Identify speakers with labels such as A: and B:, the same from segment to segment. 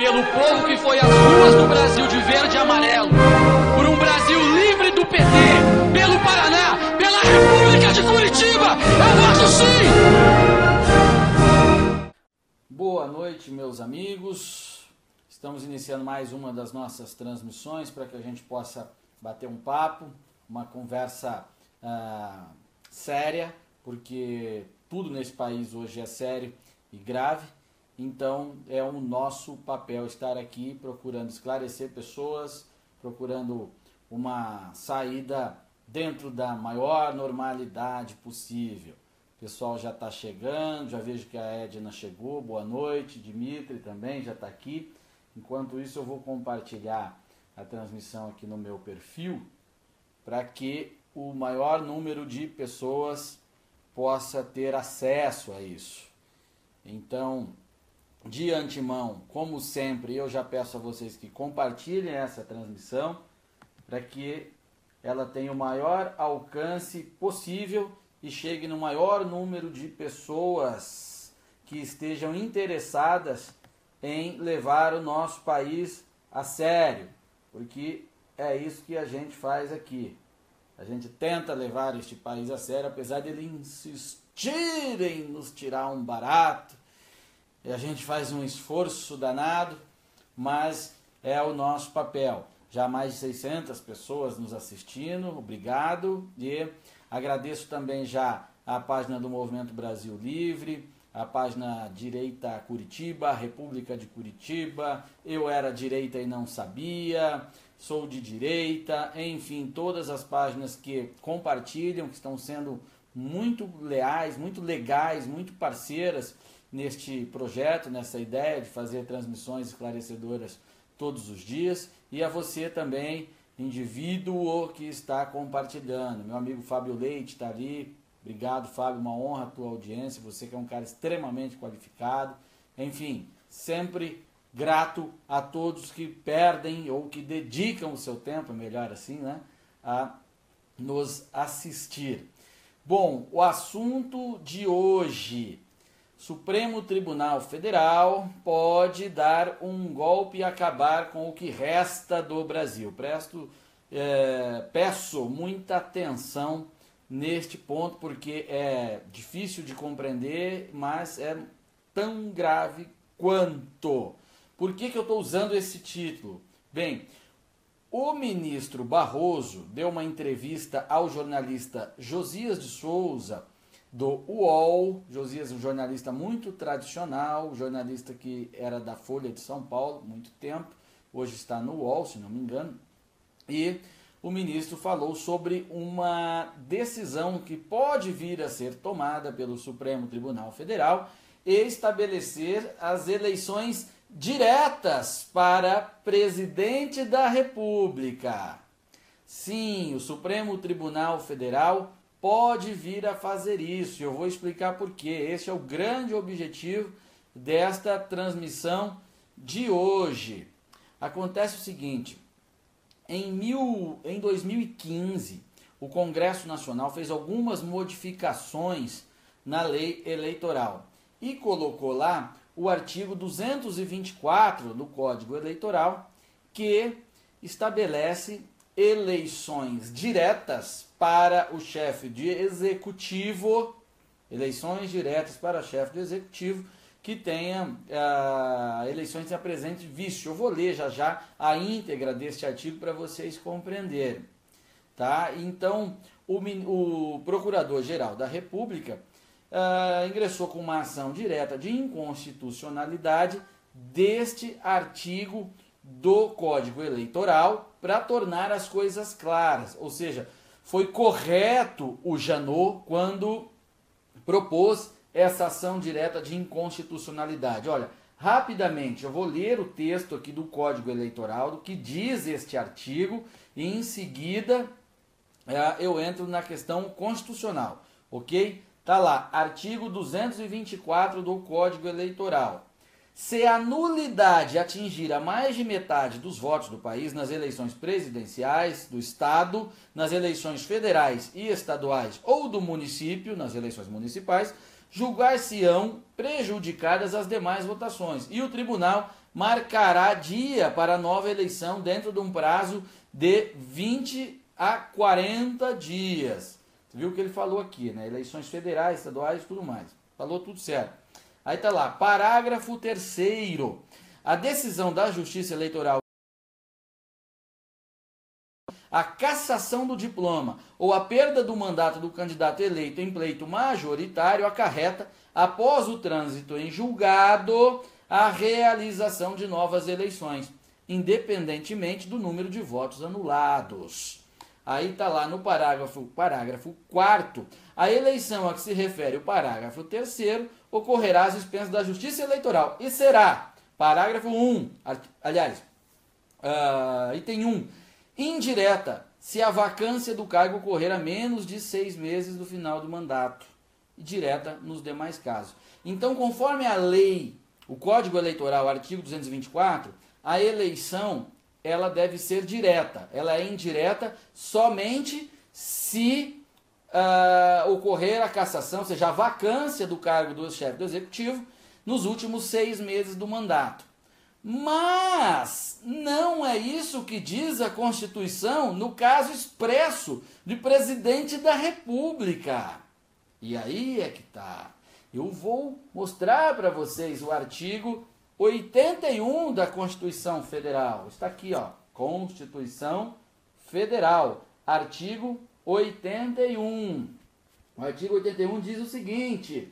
A: pelo povo que foi às ruas do Brasil de verde e amarelo, por um Brasil livre do PT, pelo Paraná, pela República de Curitiba. É o nosso sim!
B: Boa noite, meus amigos. Estamos iniciando mais uma das nossas transmissões para que a gente possa bater um papo, uma conversa ah, séria, porque tudo nesse país hoje é sério e grave. Então é o nosso papel estar aqui procurando esclarecer pessoas, procurando uma saída dentro da maior normalidade possível. O pessoal já está chegando, já vejo que a Edna chegou. Boa noite, Dimitri também já está aqui. Enquanto isso, eu vou compartilhar a transmissão aqui no meu perfil para que o maior número de pessoas possa ter acesso a isso. Então, de antemão, como sempre, eu já peço a vocês que compartilhem essa transmissão para que ela tenha o maior alcance possível e chegue no maior número de pessoas que estejam interessadas em levar o nosso país a sério, porque é isso que a gente faz aqui. A gente tenta levar este país a sério, apesar de ele insistirem em nos tirar um barato, e a gente faz um esforço danado, mas é o nosso papel. Já mais de 600 pessoas nos assistindo, obrigado. E agradeço também já a página do Movimento Brasil Livre, a página Direita Curitiba, República de Curitiba, Eu Era Direita e Não Sabia, Sou de Direita, enfim, todas as páginas que compartilham, que estão sendo muito leais, muito legais, muito parceiras neste projeto, nessa ideia de fazer transmissões esclarecedoras todos os dias e a você também, indivíduo que está compartilhando. Meu amigo Fábio Leite está ali. Obrigado, Fábio, uma honra a tua audiência. Você que é um cara extremamente qualificado. Enfim, sempre grato a todos que perdem ou que dedicam o seu tempo, melhor assim, né, a nos assistir. Bom, o assunto de hoje Supremo Tribunal Federal pode dar um golpe e acabar com o que resta do Brasil. Presto, é, peço muita atenção neste ponto, porque é difícil de compreender, mas é tão grave quanto. Por que, que eu estou usando esse título? Bem, o ministro Barroso deu uma entrevista ao jornalista Josias de Souza do UOL. Josias, um jornalista muito tradicional, jornalista que era da Folha de São Paulo muito tempo, hoje está no UOL, se não me engano. E o ministro falou sobre uma decisão que pode vir a ser tomada pelo Supremo Tribunal Federal e estabelecer as eleições diretas para presidente da República. Sim, o Supremo Tribunal Federal pode vir a fazer isso. Eu vou explicar por quê. Esse é o grande objetivo desta transmissão de hoje. Acontece o seguinte: em, mil, em 2015, o Congresso Nacional fez algumas modificações na lei eleitoral e colocou lá o artigo 224 do Código Eleitoral que estabelece eleições diretas para o chefe de executivo, eleições diretas para chefe de executivo que tenha uh, eleições que apresente vício. Eu vou ler já já a íntegra deste artigo para vocês compreenderem. Tá? Então, o, o Procurador-Geral da República uh, ingressou com uma ação direta de inconstitucionalidade deste artigo do Código Eleitoral para tornar as coisas claras. Ou seja, foi correto o Janot quando propôs essa ação direta de inconstitucionalidade. Olha, rapidamente eu vou ler o texto aqui do Código Eleitoral, do que diz este artigo, e em seguida é, eu entro na questão constitucional, ok? Tá lá, artigo 224 do Código Eleitoral. Se a nulidade atingir a mais de metade dos votos do país nas eleições presidenciais do Estado, nas eleições federais e estaduais ou do município, nas eleições municipais, julgar-se-ão prejudicadas as demais votações e o tribunal marcará dia para nova eleição dentro de um prazo de 20 a 40 dias. Você viu o que ele falou aqui, né? Eleições federais, estaduais tudo mais. Falou tudo certo. Aí tá lá, parágrafo terceiro. A decisão da Justiça Eleitoral a cassação do diploma ou a perda do mandato do candidato eleito em pleito majoritário acarreta, após o trânsito em julgado, a realização de novas eleições, independentemente do número de votos anulados. Aí está lá no parágrafo, parágrafo 4 a eleição a que se refere o parágrafo 3 ocorrerá às expensas da Justiça Eleitoral e será, parágrafo 1, aliás, uh, item 1, indireta, se a vacância do cargo ocorrer a menos de seis meses do final do mandato, direta nos demais casos. Então, conforme a lei, o Código Eleitoral, artigo 224, a eleição ela deve ser direta. Ela é indireta somente se uh, ocorrer a cassação, ou seja, a vacância do cargo do chefe do executivo nos últimos seis meses do mandato. Mas não é isso que diz a Constituição no caso expresso de presidente da República. E aí é que tá. Eu vou mostrar para vocês o artigo 81 da Constituição Federal. Está aqui, ó. Constituição Federal, artigo 81. O artigo 81 diz o seguinte: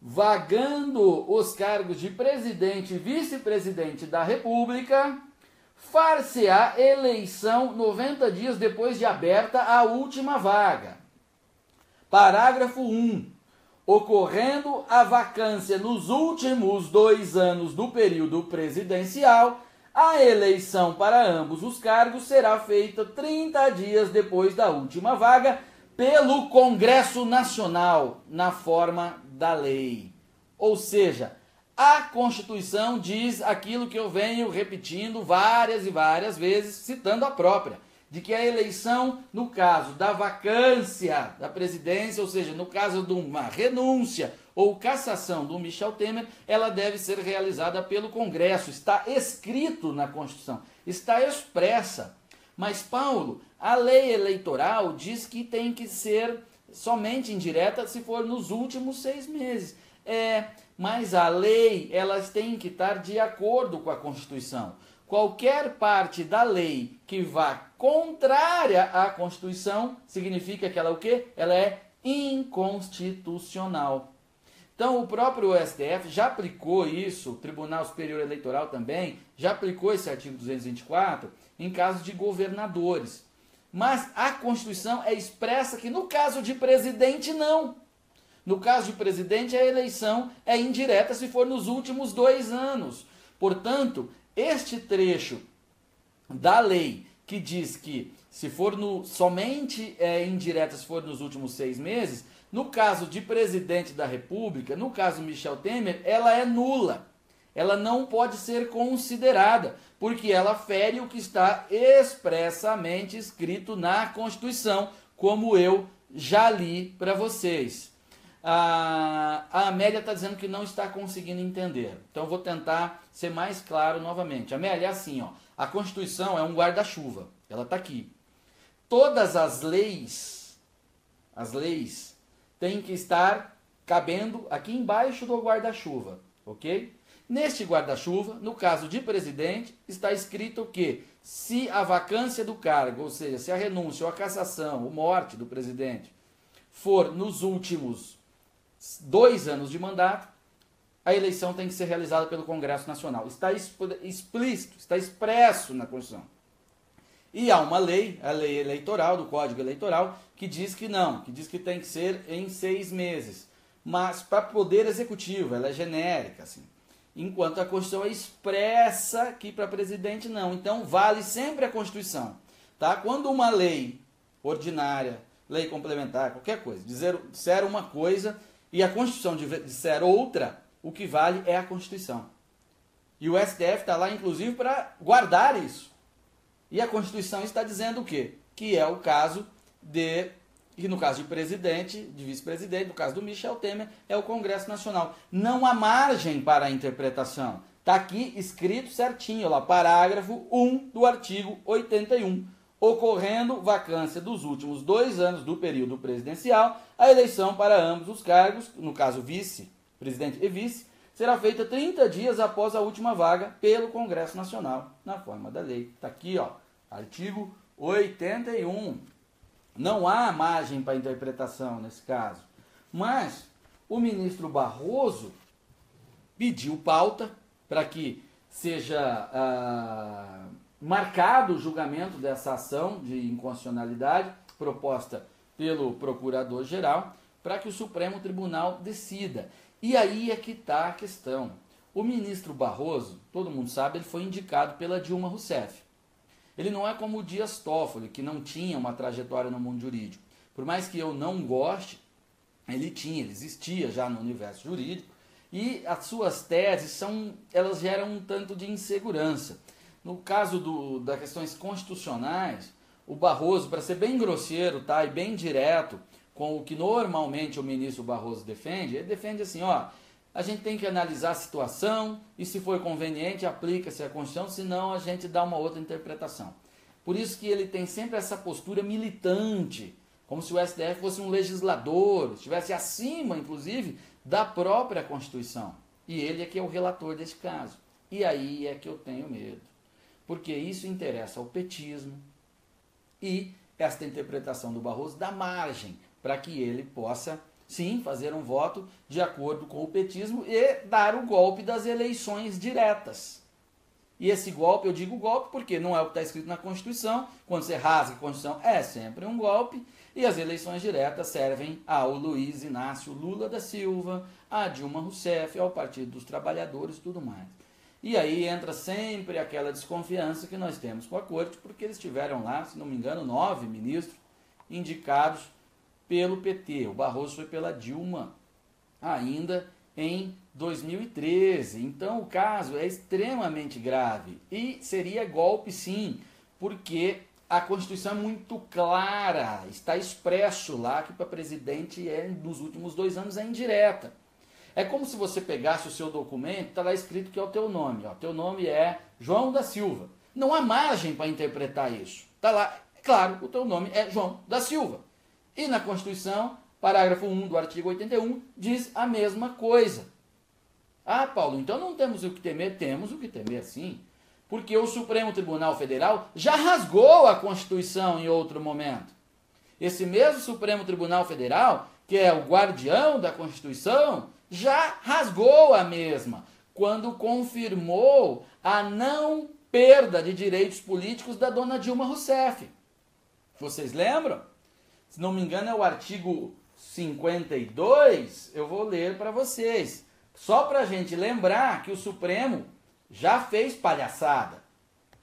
B: vagando os cargos de presidente e vice-presidente da República, far-se-á eleição 90 dias depois de aberta a última vaga. Parágrafo 1. Ocorrendo a vacância nos últimos dois anos do período presidencial, a eleição para ambos os cargos será feita 30 dias depois da última vaga pelo Congresso Nacional, na forma da lei. Ou seja, a Constituição diz aquilo que eu venho repetindo várias e várias vezes, citando a própria, de que a eleição, no caso da vacância da presidência, ou seja, no caso de uma renúncia ou cassação do Michel Temer, ela deve ser realizada pelo Congresso. Está escrito na Constituição, está expressa. Mas, Paulo, a lei eleitoral diz que tem que ser somente indireta se for nos últimos seis meses. É, mas a lei, elas têm que estar de acordo com a Constituição. Qualquer parte da lei que vá contrária à Constituição significa que ela é o quê? Ela é inconstitucional. Então, o próprio STF já aplicou isso, o Tribunal Superior Eleitoral também, já aplicou esse artigo 224 em casos de governadores. Mas a Constituição é expressa que no caso de presidente, não. No caso de presidente, a eleição é indireta se for nos últimos dois anos. Portanto, este trecho da lei que diz que se for no, somente é, indireta se for nos últimos seis meses, no caso de presidente da República, no caso Michel Temer, ela é nula ela não pode ser considerada, porque ela fere o que está expressamente escrito na Constituição, como eu já li para vocês. A, a Amélia está dizendo que não está conseguindo entender. Então vou tentar ser mais claro novamente. Amélia, é assim, ó, a Constituição é um guarda-chuva. Ela está aqui. Todas as leis, as leis, têm que estar cabendo aqui embaixo do guarda-chuva, ok? Neste guarda-chuva, no caso de presidente, está escrito que se a vacância do cargo, ou seja, se a renúncia ou a cassação ou morte do presidente for nos últimos dois anos de mandato, a eleição tem que ser realizada pelo Congresso Nacional. Está explícito, está expresso na Constituição. E há uma lei, a lei eleitoral, do Código Eleitoral, que diz que não, que diz que tem que ser em seis meses. Mas para poder executivo, ela é genérica, assim enquanto a Constituição é expressa que para presidente não. Então vale sempre a Constituição. Tá? Quando uma lei ordinária, lei complementar, qualquer coisa, dizer, disser uma coisa e a Constituição disser outra, o que vale é a Constituição. E o STF está lá, inclusive, para guardar isso. E a Constituição está dizendo o quê? Que é o caso de e no caso de presidente, de vice-presidente, no caso do Michel Temer, é o Congresso Nacional. Não há margem para interpretação. Está aqui escrito certinho, lá, parágrafo 1 do artigo 81. Ocorrendo vacância dos últimos dois anos do período presidencial, a eleição para ambos os cargos, no caso vice, presidente e vice, será feita 30 dias após a última vaga pelo Congresso Nacional, na forma da lei. Está aqui, ó, artigo 81. Não há margem para interpretação nesse caso. Mas o ministro Barroso pediu pauta para que seja ah, marcado o julgamento dessa ação de inconstitucionalidade proposta pelo procurador-geral para que o Supremo Tribunal decida. E aí é que está a questão. O ministro Barroso, todo mundo sabe, ele foi indicado pela Dilma Rousseff. Ele não é como o Dias Toffoli, que não tinha uma trajetória no mundo jurídico. Por mais que eu não goste, ele tinha, ele existia já no universo jurídico, e as suas teses são, elas geram um tanto de insegurança. No caso das questões constitucionais, o Barroso, para ser bem grosseiro tá, e bem direto com o que normalmente o ministro Barroso defende, ele defende assim, ó, a gente tem que analisar a situação e se for conveniente aplica-se a Constituição, senão a gente dá uma outra interpretação. Por isso que ele tem sempre essa postura militante, como se o STF fosse um legislador, estivesse acima, inclusive, da própria Constituição. E ele é que é o relator desse caso. E aí é que eu tenho medo. Porque isso interessa ao petismo e esta interpretação do Barroso dá margem para que ele possa sim, fazer um voto de acordo com o petismo e dar o golpe das eleições diretas. E esse golpe, eu digo golpe porque não é o que está escrito na Constituição. Quando você rasga a Constituição, é sempre um golpe. E as eleições diretas servem ao Luiz Inácio Lula da Silva, a Dilma Rousseff, ao Partido dos Trabalhadores e tudo mais. E aí entra sempre aquela desconfiança que nós temos com a corte, porque eles tiveram lá, se não me engano, nove ministros indicados pelo PT. O Barroso foi pela Dilma ainda em 2013. Então o caso é extremamente grave e seria golpe sim, porque a Constituição é muito clara, está expresso lá que para presidente é nos últimos dois anos é indireta. É como se você pegasse o seu documento, está lá escrito que é o teu nome. Ó, teu nome é João da Silva. Não há margem para interpretar isso. Está lá, claro, o teu nome é João da Silva. E na Constituição, parágrafo 1 do artigo 81, diz a mesma coisa. Ah, Paulo, então não temos o que temer? Temos o que temer, sim. Porque o Supremo Tribunal Federal já rasgou a Constituição em outro momento. Esse mesmo Supremo Tribunal Federal, que é o guardião da Constituição, já rasgou a mesma, quando confirmou a não perda de direitos políticos da dona Dilma Rousseff. Vocês lembram? se não me engano, é o artigo 52, eu vou ler para vocês. Só para a gente lembrar que o Supremo já fez palhaçada.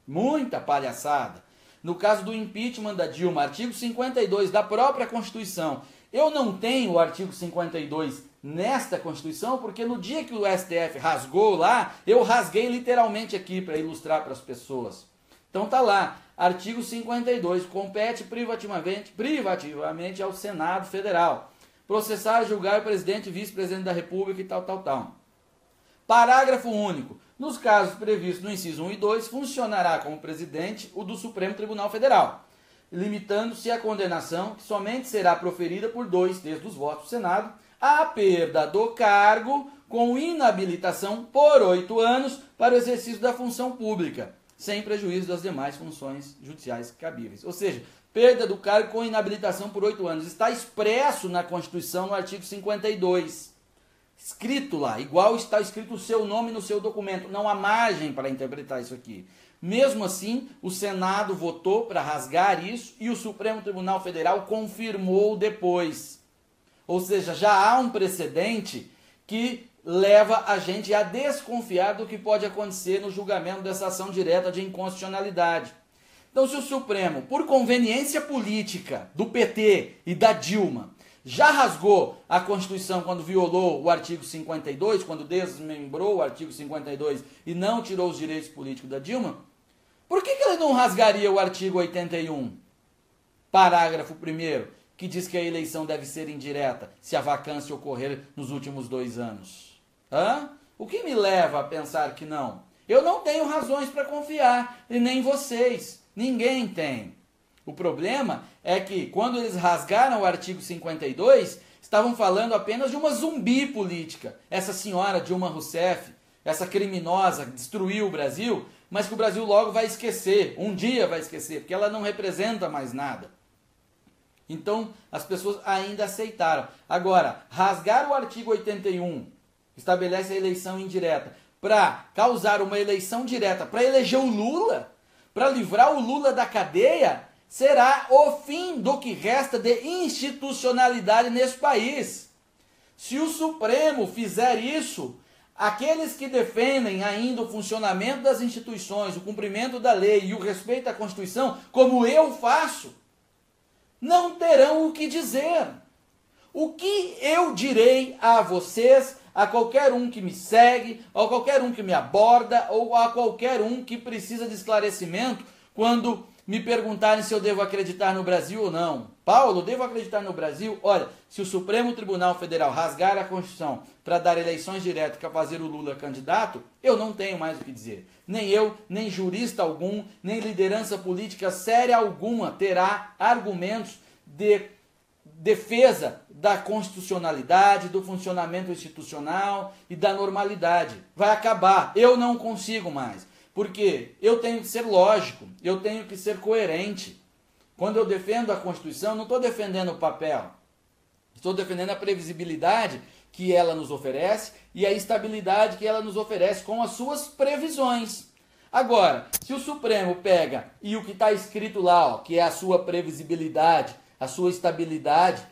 B: Muita palhaçada. No caso do impeachment da Dilma, artigo 52 da própria Constituição. Eu não tenho o artigo 52 nesta Constituição, porque no dia que o STF rasgou lá, eu rasguei literalmente aqui para ilustrar para as pessoas. Então tá lá, artigo 52, compete privativamente, privativamente ao Senado Federal. Processar julgar o presidente e vice-presidente da República e tal, tal, tal. Parágrafo único. Nos casos previstos no inciso 1 e 2, funcionará como presidente o do Supremo Tribunal Federal, limitando-se a condenação que somente será proferida por dois terços dos votos do Senado, a perda do cargo com inabilitação por oito anos para o exercício da função pública sem prejuízo das demais funções judiciais cabíveis. Ou seja, perda do cargo com inabilitação por oito anos. Está expresso na Constituição, no artigo 52. Escrito lá, igual está escrito o seu nome no seu documento. Não há margem para interpretar isso aqui. Mesmo assim, o Senado votou para rasgar isso e o Supremo Tribunal Federal confirmou depois. Ou seja, já há um precedente que leva a gente a desconfiar do que pode acontecer no julgamento dessa ação direta de inconstitucionalidade. Então, se o Supremo, por conveniência política do PT e da Dilma, já rasgou a Constituição quando violou o artigo 52, quando desmembrou o artigo 52 e não tirou os direitos políticos da Dilma, por que, que ele não rasgaria o artigo 81, parágrafo 1, que diz que a eleição deve ser indireta se a vacância ocorrer nos últimos dois anos? Hã? O que me leva a pensar que não? Eu não tenho razões para confiar, e nem vocês. Ninguém tem. O problema é que quando eles rasgaram o artigo 52, estavam falando apenas de uma zumbi política. Essa senhora Dilma Rousseff, essa criminosa que destruiu o Brasil, mas que o Brasil logo vai esquecer, um dia vai esquecer, porque ela não representa mais nada. Então, as pessoas ainda aceitaram. Agora, rasgar o artigo 81, estabelece a eleição indireta, para causar uma eleição direta, para eleger o Lula, para livrar o Lula da cadeia, será o fim do que resta de institucionalidade nesse país. Se o Supremo fizer isso, aqueles que defendem ainda o funcionamento das instituições, o cumprimento da lei e o respeito à Constituição, como eu faço, não terão o que dizer. O que eu direi a vocês, a qualquer um que me segue, a qualquer um que me aborda, ou a qualquer um que precisa de esclarecimento quando me perguntarem se eu devo acreditar no Brasil ou não. Paulo, devo acreditar no Brasil? Olha, se o Supremo Tribunal Federal rasgar a Constituição para dar eleições diretas para fazer o Lula candidato, eu não tenho mais o que dizer. Nem eu, nem jurista algum, nem liderança política séria alguma terá argumentos de defesa da constitucionalidade, do funcionamento institucional e da normalidade. Vai acabar. Eu não consigo mais. Porque eu tenho que ser lógico, eu tenho que ser coerente. Quando eu defendo a Constituição, não estou defendendo o papel. Estou defendendo a previsibilidade que ela nos oferece e a estabilidade que ela nos oferece com as suas previsões. Agora, se o Supremo pega e o que está escrito lá, ó, que é a sua previsibilidade, a sua estabilidade,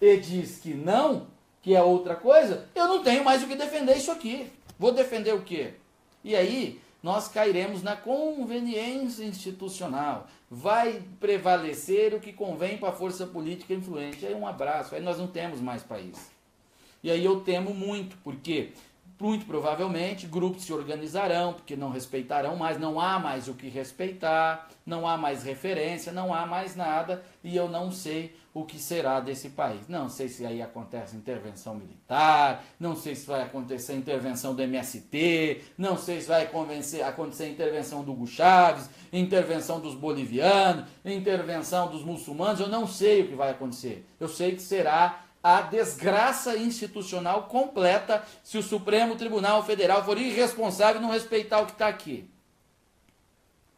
B: e diz que não, que é outra coisa, eu não tenho mais o que defender isso aqui. Vou defender o quê? E aí, nós cairemos na conveniência institucional. Vai prevalecer o que convém para a força política influente. Aí um abraço, aí nós não temos mais país. E aí eu temo muito, porque muito provavelmente grupos se organizarão, porque não respeitarão mais, não há mais o que respeitar, não há mais referência, não há mais nada, e eu não sei o que será desse país. Não sei se aí acontece intervenção militar, não sei se vai acontecer intervenção do MST, não sei se vai acontecer intervenção do Hugo Chaves, intervenção dos bolivianos, intervenção dos muçulmanos, eu não sei o que vai acontecer. Eu sei que será a desgraça institucional completa se o Supremo Tribunal Federal for irresponsável e não respeitar o que está aqui.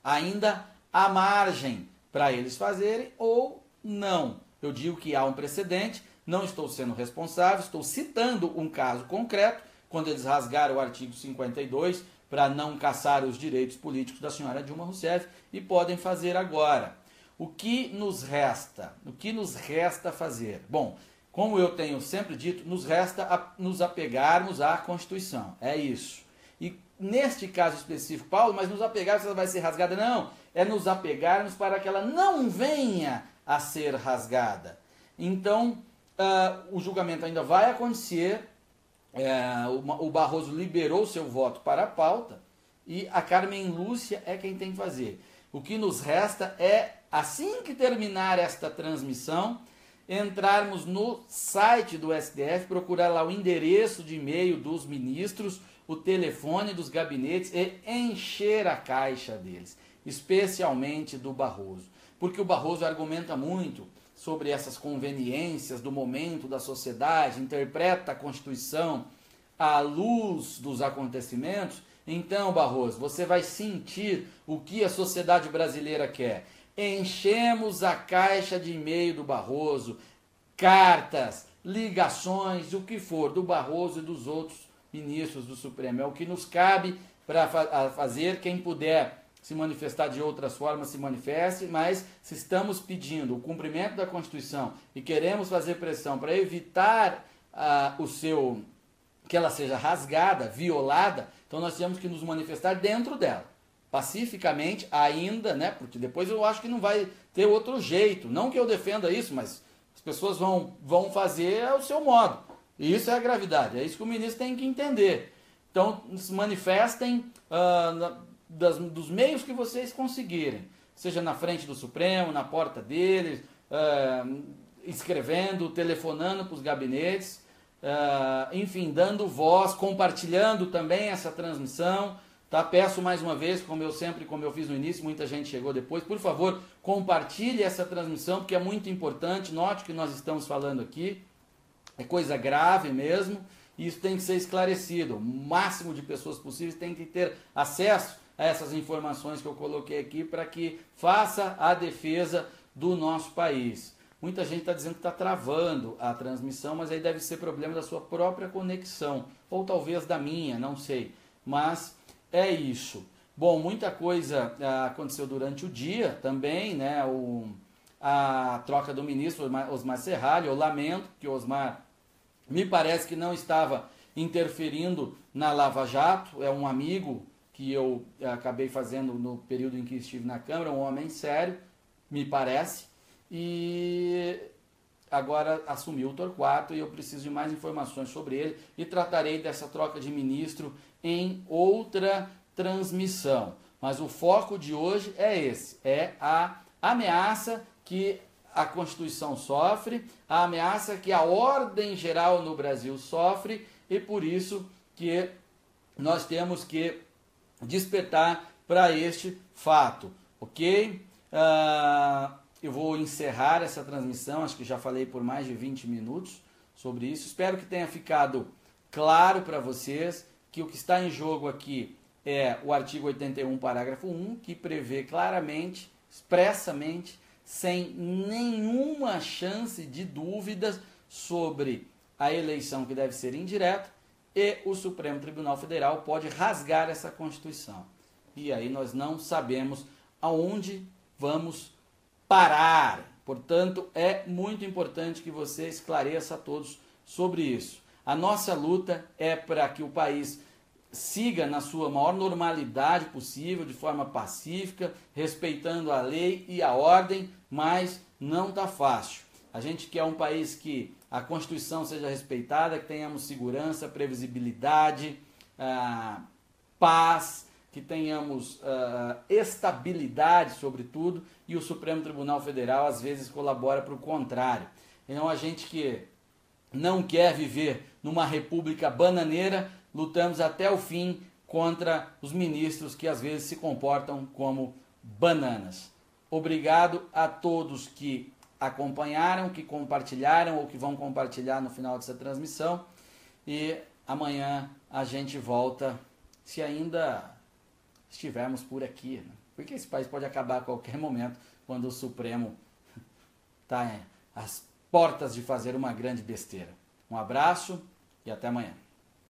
B: Ainda há margem para eles fazerem ou não. Eu digo que há um precedente, não estou sendo responsável, estou citando um caso concreto, quando eles rasgaram o artigo 52 para não caçar os direitos políticos da senhora Dilma Rousseff e podem fazer agora. O que nos resta? O que nos resta fazer? Bom, como eu tenho sempre dito, nos resta nos apegarmos à Constituição. É isso. E neste caso específico, Paulo, mas nos apegarmos, ela vai ser rasgada? Não. É nos apegarmos para que ela não venha a ser rasgada. Então, uh, o julgamento ainda vai acontecer. O, o Barroso liberou seu voto para a pauta e a Carmen Lúcia é quem tem que fazer. O que nos resta é, assim que terminar esta transmissão, entrarmos no site do STF, procurar lá o endereço de e-mail dos ministros, o telefone dos gabinetes e encher a caixa deles, especialmente do Barroso porque o Barroso argumenta muito sobre essas conveniências do momento da sociedade, interpreta a Constituição à luz dos acontecimentos. Então, Barroso, você vai sentir o que a sociedade brasileira quer. Enchemos a caixa de e-mail do Barroso, cartas, ligações, o que for, do Barroso e dos outros ministros do Supremo. É o que nos cabe para fazer. Quem puder se manifestar de outras formas, se manifeste, mas se estamos pedindo o cumprimento da Constituição e queremos fazer pressão para evitar ah, o seu que ela seja rasgada, violada, então nós temos que nos manifestar dentro dela, pacificamente ainda, né? Porque depois eu acho que não vai ter outro jeito. Não que eu defenda isso, mas as pessoas vão, vão fazer o seu modo. E isso é a gravidade, é isso que o ministro tem que entender. Então, se manifestem uh, das, dos meios que vocês conseguirem, seja na frente do Supremo, na porta deles, uh, escrevendo, telefonando para os gabinetes, uh, enfim, dando voz, compartilhando também essa transmissão. Tá? Peço mais uma vez, como eu sempre, como eu fiz no início, muita gente chegou depois, por favor, compartilhe essa transmissão, porque é muito importante. Note que nós estamos falando aqui. É coisa grave mesmo, e isso tem que ser esclarecido. O máximo de pessoas possíveis tem que ter acesso a essas informações que eu coloquei aqui para que faça a defesa do nosso país. Muita gente está dizendo que está travando a transmissão, mas aí deve ser problema da sua própria conexão, ou talvez da minha, não sei. Mas é isso. Bom, muita coisa ah, aconteceu durante o dia também, né? O, a troca do ministro Osmar Serralho, eu lamento que o Osmar me parece que não estava interferindo na Lava Jato, é um amigo que eu acabei fazendo no período em que estive na Câmara, um homem sério, me parece, e agora assumiu o Torquato e eu preciso de mais informações sobre ele e tratarei dessa troca de ministro em outra transmissão. Mas o foco de hoje é esse, é a ameaça que a Constituição sofre, a ameaça que a ordem geral no Brasil sofre e por isso que nós temos que despertar para este fato, ok? Uh, eu vou encerrar essa transmissão, acho que já falei por mais de 20 minutos sobre isso. Espero que tenha ficado claro para vocês que o que está em jogo aqui é o artigo 81, parágrafo 1, que prevê claramente, expressamente, sem nenhuma chance de dúvidas sobre a eleição que deve ser indireta, e o Supremo Tribunal Federal pode rasgar essa Constituição. E aí nós não sabemos aonde vamos parar. Portanto, é muito importante que você esclareça a todos sobre isso. A nossa luta é para que o país siga na sua maior normalidade possível, de forma pacífica, respeitando a lei e a ordem, mas não está fácil. A gente quer um país que a Constituição seja respeitada, que tenhamos segurança, previsibilidade, ah, paz, que tenhamos uh, estabilidade, sobretudo, e o Supremo Tribunal Federal às vezes colabora para o contrário. Então a gente que não quer viver numa república bananeira, lutamos até o fim contra os ministros que às vezes se comportam como bananas. Obrigado a todos que acompanharam, que compartilharam ou que vão compartilhar no final dessa transmissão. E amanhã a gente volta, se ainda estivermos por aqui. Né? Porque esse país pode acabar a qualquer momento quando o Supremo está às portas de fazer uma grande besteira. Um abraço e até amanhã.